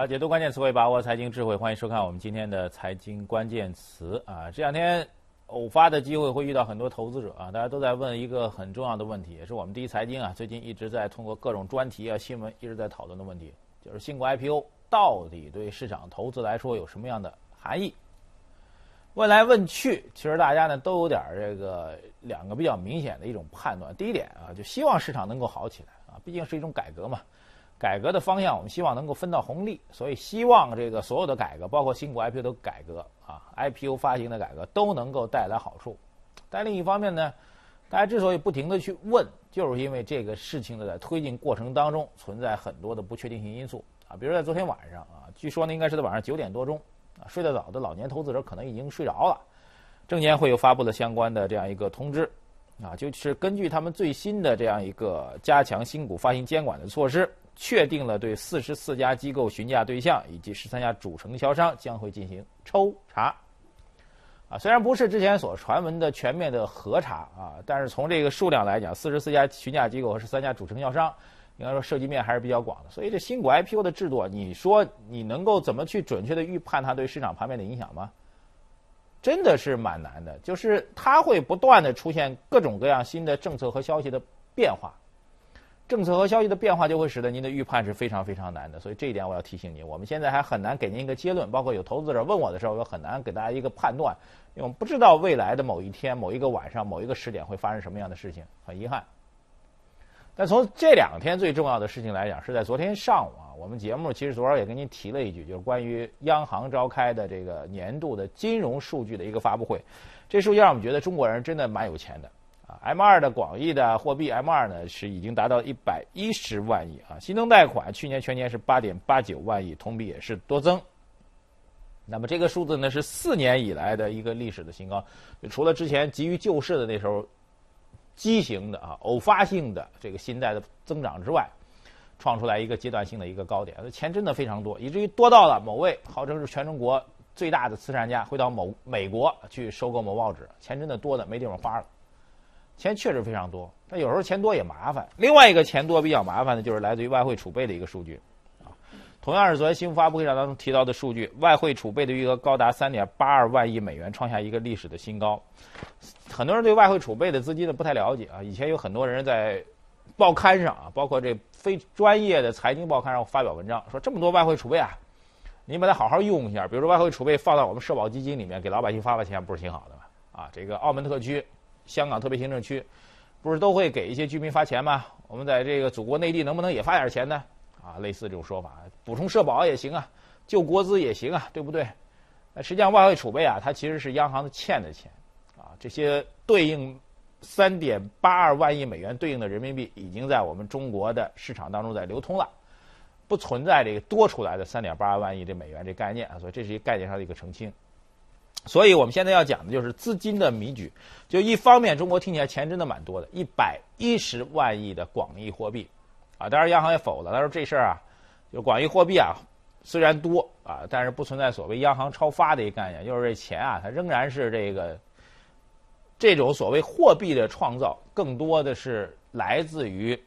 啊，解读关键词汇，把握财经智慧，欢迎收看我们今天的财经关键词啊。这两天偶发的机会会遇到很多投资者啊，大家都在问一个很重要的问题，也是我们第一财经啊最近一直在通过各种专题啊新闻一直在讨论的问题，就是新股 IPO 到底对市场投资来说有什么样的含义？问来问去，其实大家呢都有点这个两个比较明显的一种判断。第一点啊，就希望市场能够好起来啊，毕竟是一种改革嘛。改革的方向，我们希望能够分到红利，所以希望这个所有的改革，包括新股 IPO 的改革啊，IPO 发行的改革都能够带来好处。但另一方面呢，大家之所以不停的去问，就是因为这个事情的在推进过程当中存在很多的不确定性因素啊。比如在昨天晚上啊，据说呢应该是在晚上九点多钟啊，睡得早的老年投资者可能已经睡着了，证监会又发布了相关的这样一个通知啊，就是根据他们最新的这样一个加强新股发行监管的措施。确定了对四十四家机构询价对象以及十三家主承销商将会进行抽查，啊，虽然不是之前所传闻的全面的核查啊，但是从这个数量来讲，四十四家询价机构和十三家主承销商，应该说涉及面还是比较广的。所以这新股 IPO 的制度，你说你能够怎么去准确的预判它对市场盘面的影响吗？真的是蛮难的，就是它会不断的出现各种各样新的政策和消息的变化。政策和消息的变化就会使得您的预判是非常非常难的，所以这一点我要提醒您，我们现在还很难给您一个结论。包括有投资者问我的时候，我很难给大家一个判断，因为我们不知道未来的某一天、某一个晚上、某一个时点会发生什么样的事情，很遗憾。但从这两天最重要的事情来讲，是在昨天上午啊，我们节目其实昨儿也跟您提了一句，就是关于央行召开的这个年度的金融数据的一个发布会，这数据让我们觉得中国人真的蛮有钱的。M 二的广义的货币 M 二呢是已经达到一百一十万亿啊，新增贷款去年全年是八点八九万亿，同比也是多增。那么这个数字呢是四年以来的一个历史的新高，除了之前急于救市的那时候畸形的啊偶发性的这个新贷的增长之外，创出来一个阶段性的一个高点，钱真的非常多，以至于多到了某位号称是全中国最大的慈善家会到某美国去收购某报纸，钱真的多的没地方花了。钱确实非常多，但有时候钱多也麻烦。另外一个钱多比较麻烦的，就是来自于外汇储备的一个数据，啊，同样是昨天新闻发布会上当中提到的数据，外汇储备的余额高达三点八二万亿美元，创下一个历史的新高。很多人对外汇储备的资金呢不太了解啊，以前有很多人在报刊上啊，包括这非专业的财经报刊上发表文章，说这么多外汇储备啊，你把它好好用一下，比如说外汇储备放到我们社保基金里面，给老百姓发发钱，不是挺好的吗？啊，这个澳门特区。香港特别行政区，不是都会给一些居民发钱吗？我们在这个祖国内地能不能也发点钱呢？啊，类似这种说法，补充社保也行啊，救国资也行啊，对不对？那实际上外汇储备啊，它其实是央行的欠的钱，啊，这些对应三点八二万亿美元对应的人民币已经在我们中国的市场当中在流通了，不存在这个多出来的三点八二万亿这美元这概念啊，所以这是一个概念上的一个澄清。所以我们现在要讲的就是资金的迷局。就一方面，中国听起来钱真的蛮多的，一百一十万亿的广义货币，啊，当然央行也否了，他说这事儿啊，就广义货币啊，虽然多啊，但是不存在所谓央行超发的一个概念，就是这钱啊，它仍然是这个这种所谓货币的创造，更多的是来自于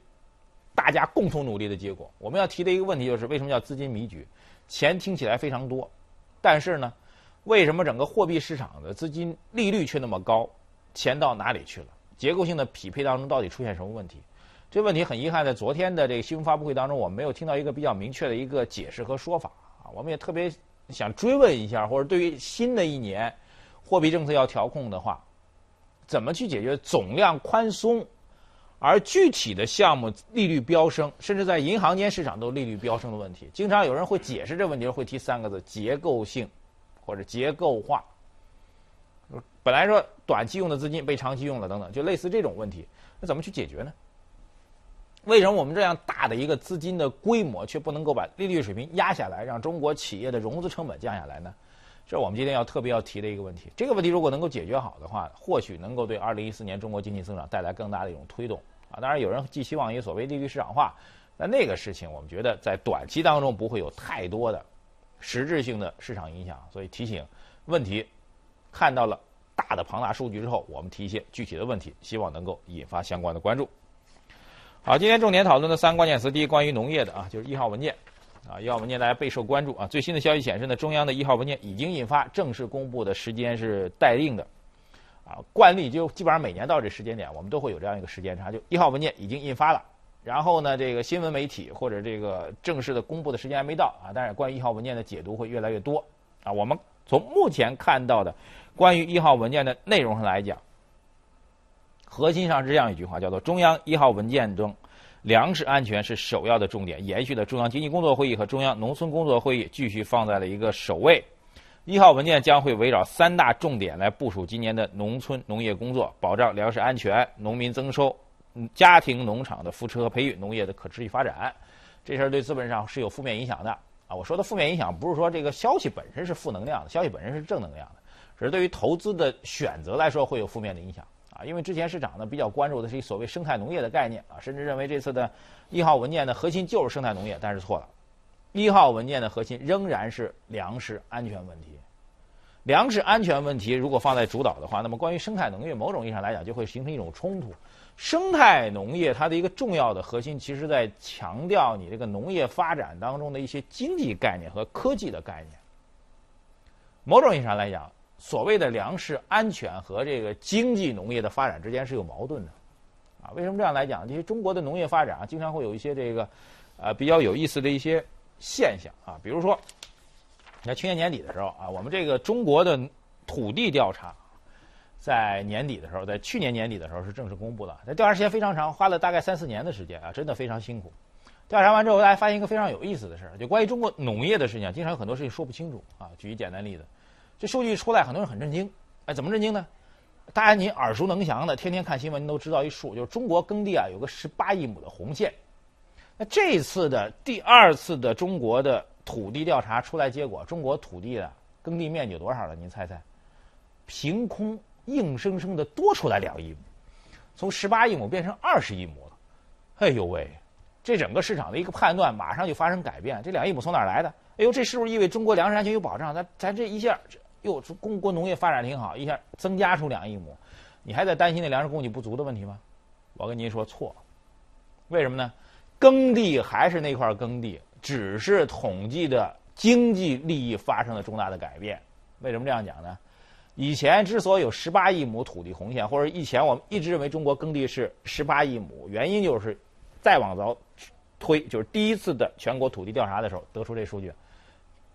大家共同努力的结果。我们要提的一个问题就是，为什么叫资金迷局？钱听起来非常多，但是呢？为什么整个货币市场的资金利率却那么高？钱到哪里去了？结构性的匹配当中到底出现什么问题？这问题很遗憾，在昨天的这个新闻发布会当中，我们没有听到一个比较明确的一个解释和说法啊。我们也特别想追问一下，或者对于新的一年货币政策要调控的话，怎么去解决总量宽松而具体的项目利率飙升，甚至在银行间市场都利率飙升的问题？经常有人会解释这问题，会提三个字：结构性。或者结构化，本来说短期用的资金被长期用了等等，就类似这种问题，那怎么去解决呢？为什么我们这样大的一个资金的规模，却不能够把利率水平压下来，让中国企业的融资成本降下来呢？这是我们今天要特别要提的一个问题。这个问题如果能够解决好的话，或许能够对二零一四年中国经济增长带来更大的一种推动啊。当然，有人寄希望于所谓利率市场化，那那个事情我们觉得在短期当中不会有太多的。实质性的市场影响，所以提醒问题看到了大的庞大数据之后，我们提一些具体的问题，希望能够引发相关的关注。好，今天重点讨论的三个关键词，第一，关于农业的啊，就是一号文件啊，一号文件大家备受关注啊。最新的消息显示呢，中央的一号文件已经印发，正式公布的时间是待定的。啊，惯例就基本上每年到这时间点，我们都会有这样一个时间差，就一号文件已经印发了，然后呢，这个新闻媒体或者这个正式的公布的时间还没到啊。但是关于一号文件的解读会越来越多啊。我们从目前看到的关于一号文件的内容上来讲，核心上是这样一句话，叫做中央一号文件中，粮食安全是首要的重点，延续了中央经济工作会议和中央农村工作会议，继续放在了一个首位。一号文件将会围绕三大重点来部署今年的农村农业工作，保障粮食安全、农民增收、家庭农场的扶持和培育、农业的可持续发展。这事儿对资本上是有负面影响的啊！我说的负面影响不是说这个消息本身是负能量的，消息本身是正能量的，只是对于投资的选择来说会有负面的影响啊！因为之前市场呢比较关注的是所谓生态农业的概念啊，甚至认为这次的一号文件的核心就是生态农业，但是错了。一号文件的核心仍然是粮食安全问题。粮食安全问题如果放在主导的话，那么关于生态农业，某种意义上来讲就会形成一种冲突。生态农业它的一个重要的核心，其实在强调你这个农业发展当中的一些经济概念和科技的概念。某种意义上来讲，所谓的粮食安全和这个经济农业的发展之间是有矛盾的。啊，为什么这样来讲？因为中国的农业发展啊，经常会有一些这个呃比较有意思的一些现象啊，比如说。在去年年底的时候啊，我们这个中国的土地调查，在年底的时候，在去年年底的时候是正式公布的。那调查时间非常长，花了大概三四年的时间啊，真的非常辛苦。调查完之后，大家发现一个非常有意思的事儿，就关于中国农业的事情，经常有很多事情说不清楚啊。举一简单例子，这数据出来，很多人很震惊。哎，怎么震惊呢？大家您耳熟能详的，天天看新闻您都知道一数，就是中国耕地啊有个十八亿亩的红线。那这次的第二次的中国的。土地调查出来结果，中国土地的耕地面积有多少了？您猜猜？凭空硬生生的多出来两亿亩，从十八亿亩变成二十亿亩了。哎呦喂，这整个市场的一个判断马上就发生改变。这两亿亩从哪儿来的？哎呦，这是不是意味中国粮食安全有保障？咱咱这一下，哟，中国农业发展挺好，一下增加出两亿亩，你还在担心那粮食供给不足的问题吗？我跟您说错，为什么呢？耕地还是那块耕地。只是统计的经济利益发生了重大的改变。为什么这样讲呢？以前之所以有十八亿亩土地红线，或者以前我们一直认为中国耕地是十八亿亩，原因就是再往早推，就是第一次的全国土地调查的时候得出这数据。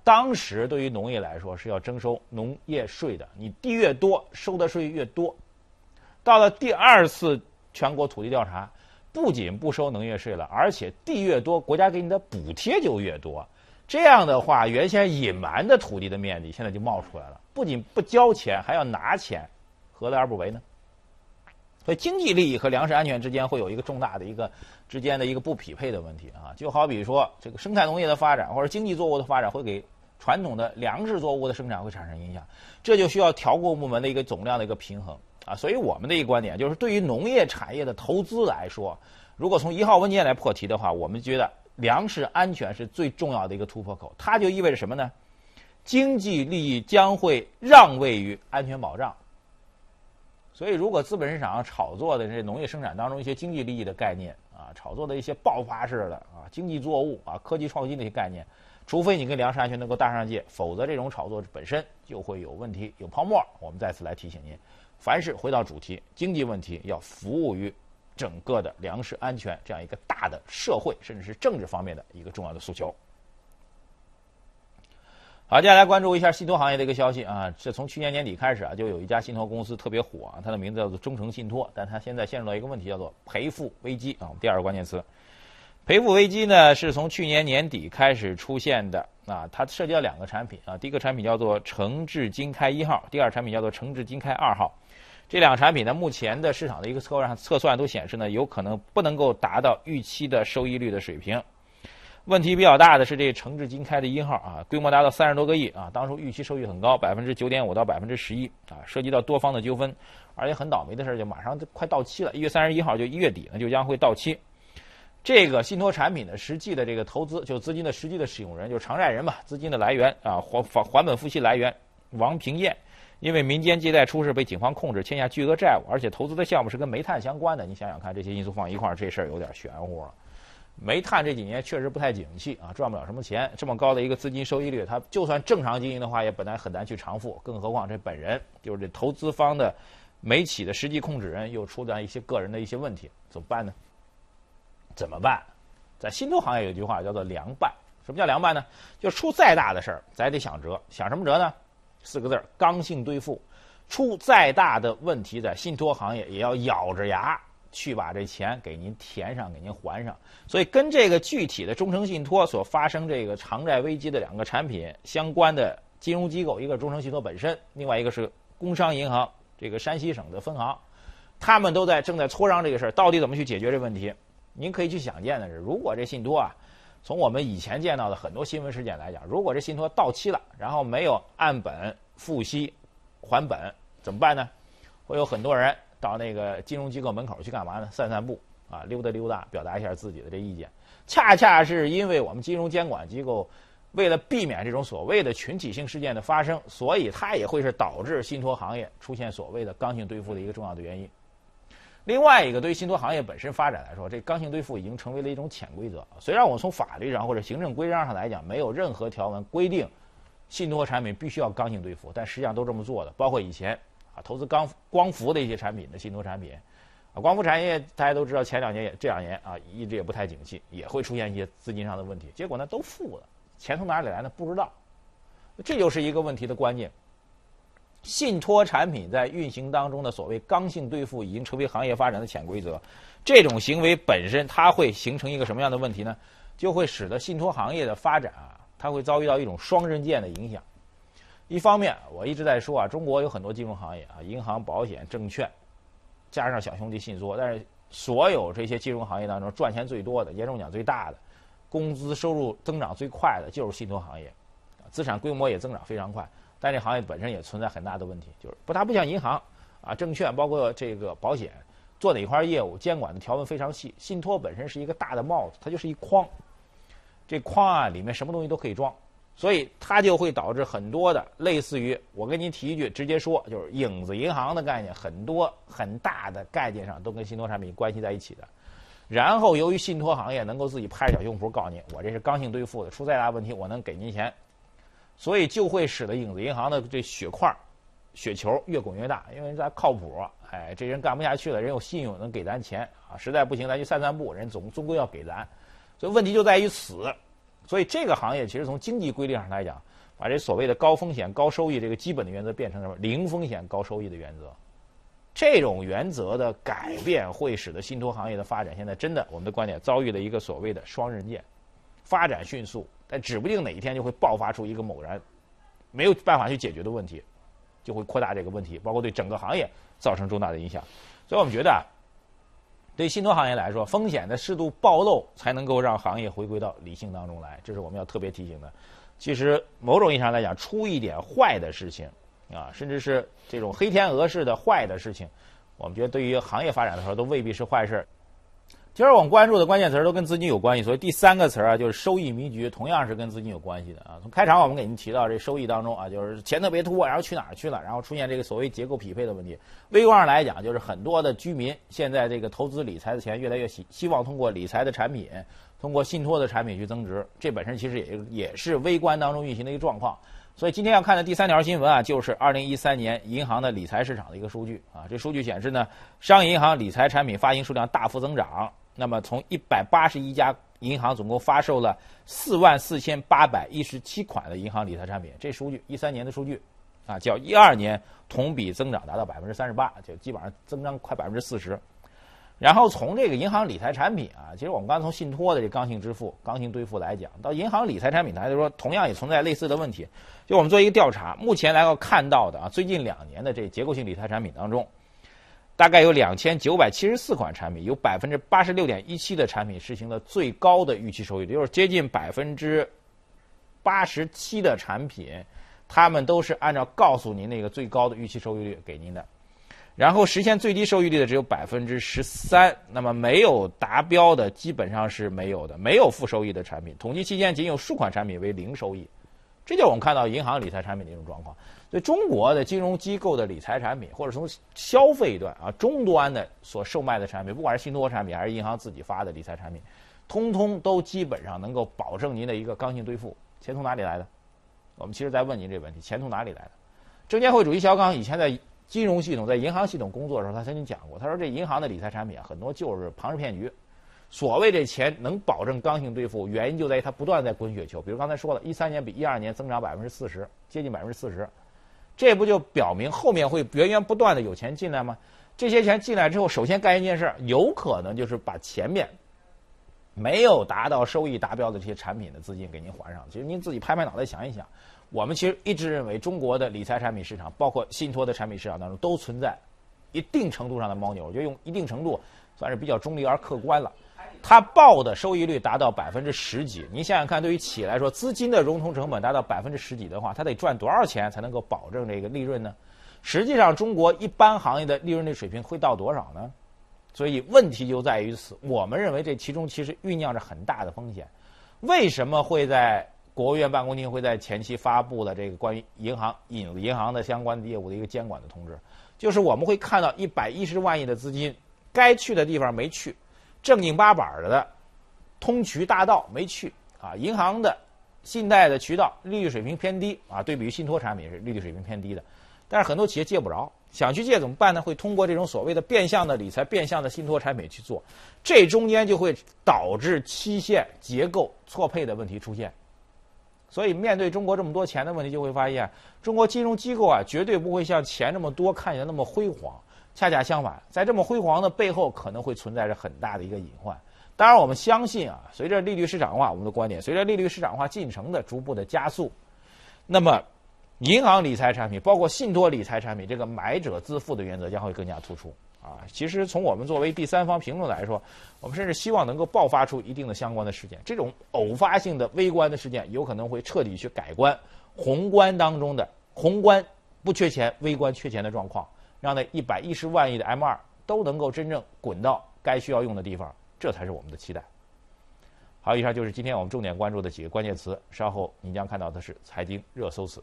当时对于农业来说是要征收农业税的，你地越多收的税越多。到了第二次全国土地调查。不仅不收农业税了，而且地越多，国家给你的补贴就越多。这样的话，原先隐瞒的土地的面积现在就冒出来了。不仅不交钱，还要拿钱，何乐而不为呢？所以，经济利益和粮食安全之间会有一个重大的一个之间的一个不匹配的问题啊。就好比说，这个生态农业的发展或者经济作物的发展，会给传统的粮食作物的生产会产生影响。这就需要调控部门的一个总量的一个平衡。啊，所以我们的一个观点就是，对于农业产业的投资来说，如果从一号文件来破题的话，我们觉得粮食安全是最重要的一个突破口。它就意味着什么呢？经济利益将会让位于安全保障。所以，如果资本市场炒作的这农业生产当中一些经济利益的概念啊，炒作的一些爆发式的啊经济作物啊科技创新的一些概念，除非你跟粮食安全能够搭上界，否则这种炒作本身就会有问题、有泡沫。我们再次来提醒您。凡是回到主题，经济问题要服务于整个的粮食安全这样一个大的社会甚至是政治方面的一个重要的诉求。好，接下来关注一下信托行业的一个消息啊，这从去年年底开始啊，就有一家信托公司特别火啊，它的名字叫做中诚信托，但它现在陷入到一个问题，叫做赔付危机啊。我们第二个关键词，赔付危机呢，是从去年年底开始出现的。啊，它涉及到两个产品啊，第一个产品叫做诚志金开一号，第二产品叫做诚志金开二号。这两个产品呢，目前的市场的一个测算测算都显示呢，有可能不能够达到预期的收益率的水平。问题比较大的是这诚志金开的一号啊，规模达到三十多个亿啊，当初预期收益很高，百分之九点五到百分之十一啊，涉及到多方的纠纷，而且很倒霉的事儿就马上就快到期了，一月三十一号就一月底呢就将会到期。这个信托产品的实际的这个投资，就资金的实际的使用人，就是偿债人吧，资金的来源啊，还还还本付息来源，王平燕，因为民间借贷出事被警方控制，欠下巨额债务，而且投资的项目是跟煤炭相关的，你想想看，这些因素放一块儿，这事儿有点玄乎了。煤炭这几年确实不太景气啊，赚不了什么钱。这么高的一个资金收益率，它就算正常经营的话，也本来很难去偿付。更何况这本人就是这投资方的煤企的实际控制人，又出现一些个人的一些问题，怎么办呢？怎么办？在信托行业有句话叫做“凉拌”。什么叫凉拌呢？就出再大的事儿，咱也得想辙。想什么辙呢？四个字儿：刚性兑付。出再大的问题，在信托行业也要咬着牙。去把这钱给您填上，给您还上。所以跟这个具体的中诚信托所发生这个偿债危机的两个产品相关的金融机构，一个是中诚信托本身，另外一个是工商银行这个山西省的分行，他们都在正在磋商这个事儿，到底怎么去解决这问题？您可以去想见的是，如果这信托啊，从我们以前见到的很多新闻事件来讲，如果这信托到期了，然后没有按本付息还本，怎么办呢？会有很多人。到那个金融机构门口去干嘛呢？散散步啊，溜达溜达，表达一下自己的这意见。恰恰是因为我们金融监管机构为了避免这种所谓的群体性事件的发生，所以它也会是导致信托行业出现所谓的刚性兑付的一个重要的原因。另外一个，对于信托行业本身发展来说，这刚性兑付已经成为了一种潜规则。虽然我从法律上或者行政规章上来讲，没有任何条文规定信托产品必须要刚性兑付，但实际上都这么做的，包括以前啊。投资刚光伏的一些产品的信托产品，啊，光伏产业大家都知道，前两年也这两年啊，一直也不太景气，也会出现一些资金上的问题。结果呢，都付了，钱从哪里来呢？不知道，这就是一个问题的关键。信托产品在运行当中的所谓刚性兑付，已经成为行业发展的潜规则。这种行为本身，它会形成一个什么样的问题呢？就会使得信托行业的发展啊，它会遭遇到一种双刃剑的影响。一方面，我一直在说啊，中国有很多金融行业啊，银行、保险、证券，加上小兄弟信托，但是所有这些金融行业当中赚钱最多的、年终奖最大的、工资收入增长最快的，就是信托行业，资产规模也增长非常快。但这行业本身也存在很大的问题，就是不它不像银行啊、证券，包括这个保险，做哪块业务监管的条文非常细。信托本身是一个大的帽子，它就是一筐，这筐啊里面什么东西都可以装。所以它就会导致很多的类似于我跟您提一句，直接说就是影子银行的概念，很多很大的概念上都跟信托产品关系在一起的。然后由于信托行业能够自己拍着小胸脯告诉你，我这是刚性兑付的，出再大问题我能给您钱，所以就会使得影子银行的这血块、雪球越滚越大，因为咱靠谱，哎，这人干不下去了，人有信用能给咱钱啊，实在不行咱去散散步，人总终归要给咱，所以问题就在于此。所以这个行业其实从经济规律上来讲，把这所谓的高风险高收益这个基本的原则变成什么？零风险高收益的原则。这种原则的改变会使得信托行业的发展现在真的，我们的观点遭遇了一个所谓的双刃剑，发展迅速，但指不定哪一天就会爆发出一个猛然没有办法去解决的问题，就会扩大这个问题，包括对整个行业造成重大的影响。所以我们觉得。对信托行业来说，风险的适度暴露才能够让行业回归到理性当中来，这是我们要特别提醒的。其实，某种意义上来讲，出一点坏的事情，啊，甚至是这种黑天鹅式的坏的事情，我们觉得对于行业发展的时候都未必是坏事。其实我们关注的关键词都跟资金有关系，所以第三个词儿啊，就是收益迷局，同样是跟资金有关系的啊。从开场我们给您提到这收益当中啊，就是钱特别多，然后去哪儿去了，然后出现这个所谓结构匹配的问题。微观上来讲，就是很多的居民现在这个投资理财的钱越来越希希望通过理财的产品，通过信托的产品去增值，这本身其实也也是微观当中运行的一个状况。所以今天要看的第三条新闻啊，就是二零一三年银行的理财市场的一个数据啊。这数据显示呢，商业银行理财产品发行数量大幅增长。那么，从一百八十一家银行总共发售了四万四千八百一十七款的银行理财产品，这数据一三年的数据，啊，较一二年同比增长达到百分之三十八，就基本上增长快百分之四十。然后从这个银行理财产品啊，其实我们刚从信托的这刚性支付、刚性兑付来讲，到银行理财产品，来说同样也存在类似的问题。就我们做一个调查，目前来看到的啊，最近两年的这结构性理财产品当中。大概有两千九百七十四款产品，有百分之八十六点一七的产品实行了最高的预期收益率，就是接近百分之八十七的产品，他们都是按照告诉您那个最高的预期收益率给您的。然后实现最低收益率的只有百分之十三，那么没有达标的基本上是没有的，没有负收益的产品。统计期间仅有数款产品为零收益，这就是我们看到银行理财产品的一种状况。所以，中国的金融机构的理财产品，或者从消费端啊终端的所售卖的产品，不管是信托产品还是银行自己发的理财产品，通通都基本上能够保证您的一个刚性兑付。钱从哪里来的？我们其实在问您这个问题：钱从哪里来的？证监会主席肖钢以前在金融系统、在银行系统工作的时候，他曾经讲过，他说这银行的理财产品啊，很多就是庞氏骗局。所谓这钱能保证刚性兑付，原因就在于它不断在滚雪球。比如刚才说了，一三年比一二年增长百分之四十，接近百分之四十，这不就表明后面会源源不断的有钱进来吗？这些钱进来之后，首先干一件事，有可能就是把前面没有达到收益达标的这些产品的资金给您还上。其实您自己拍拍脑袋想一想，我们其实一直认为中国的理财产品市场，包括信托的产品市场当中，都存在一定程度上的猫腻。我觉得用一定程度算是比较中立而客观了。它报的收益率达到百分之十几，您想想看，对于企业来说，资金的融通成本达到百分之十几的话，它得赚多少钱才能够保证这个利润呢？实际上，中国一般行业的利润率水平会到多少呢？所以问题就在于此。我们认为这其中其实酝酿着很大的风险。为什么会在国务院办公厅会在前期发布了这个关于银行引银行的相关业务的一个监管的通知？就是我们会看到一百一十万亿的资金该去的地方没去。正经八板的通渠大道没去啊，银行的信贷的渠道利率水平偏低啊，对比于信托产品是利率水平偏低的，但是很多企业借不着，想去借怎么办呢？会通过这种所谓的变相的理财、变相的信托产品去做，这中间就会导致期限结构错配的问题出现。所以面对中国这么多钱的问题，就会发现中国金融机构啊，绝对不会像钱这么多看起来那么辉煌。恰恰相反，在这么辉煌的背后，可能会存在着很大的一个隐患。当然，我们相信啊，随着利率市场化，我们的观点，随着利率市场化进程的逐步的加速，那么银行理财产品，包括信托理财产品，这个买者自负的原则将会更加突出啊。其实，从我们作为第三方评论来说，我们甚至希望能够爆发出一定的相关的事件。这种偶发性的微观的事件，有可能会彻底去改观宏观当中的宏观不缺钱、微观缺钱的状况。让那一百一十万亿的 M 二都能够真正滚到该需要用的地方，这才是我们的期待。好，以上就是今天我们重点关注的几个关键词。稍后您将看到的是财经热搜词。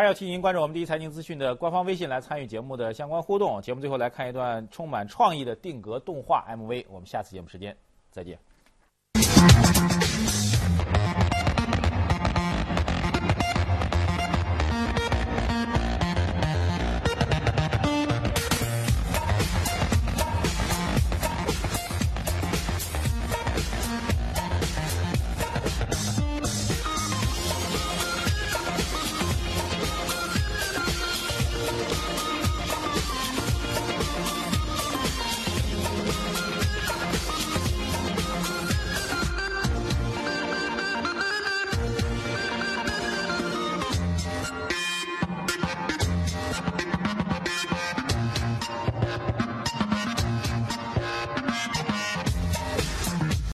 还要提醒您关注我们第一财经资讯的官方微信来参与节目的相关互动。节目最后来看一段充满创意的定格动画 MV。我们下次节目时间再见。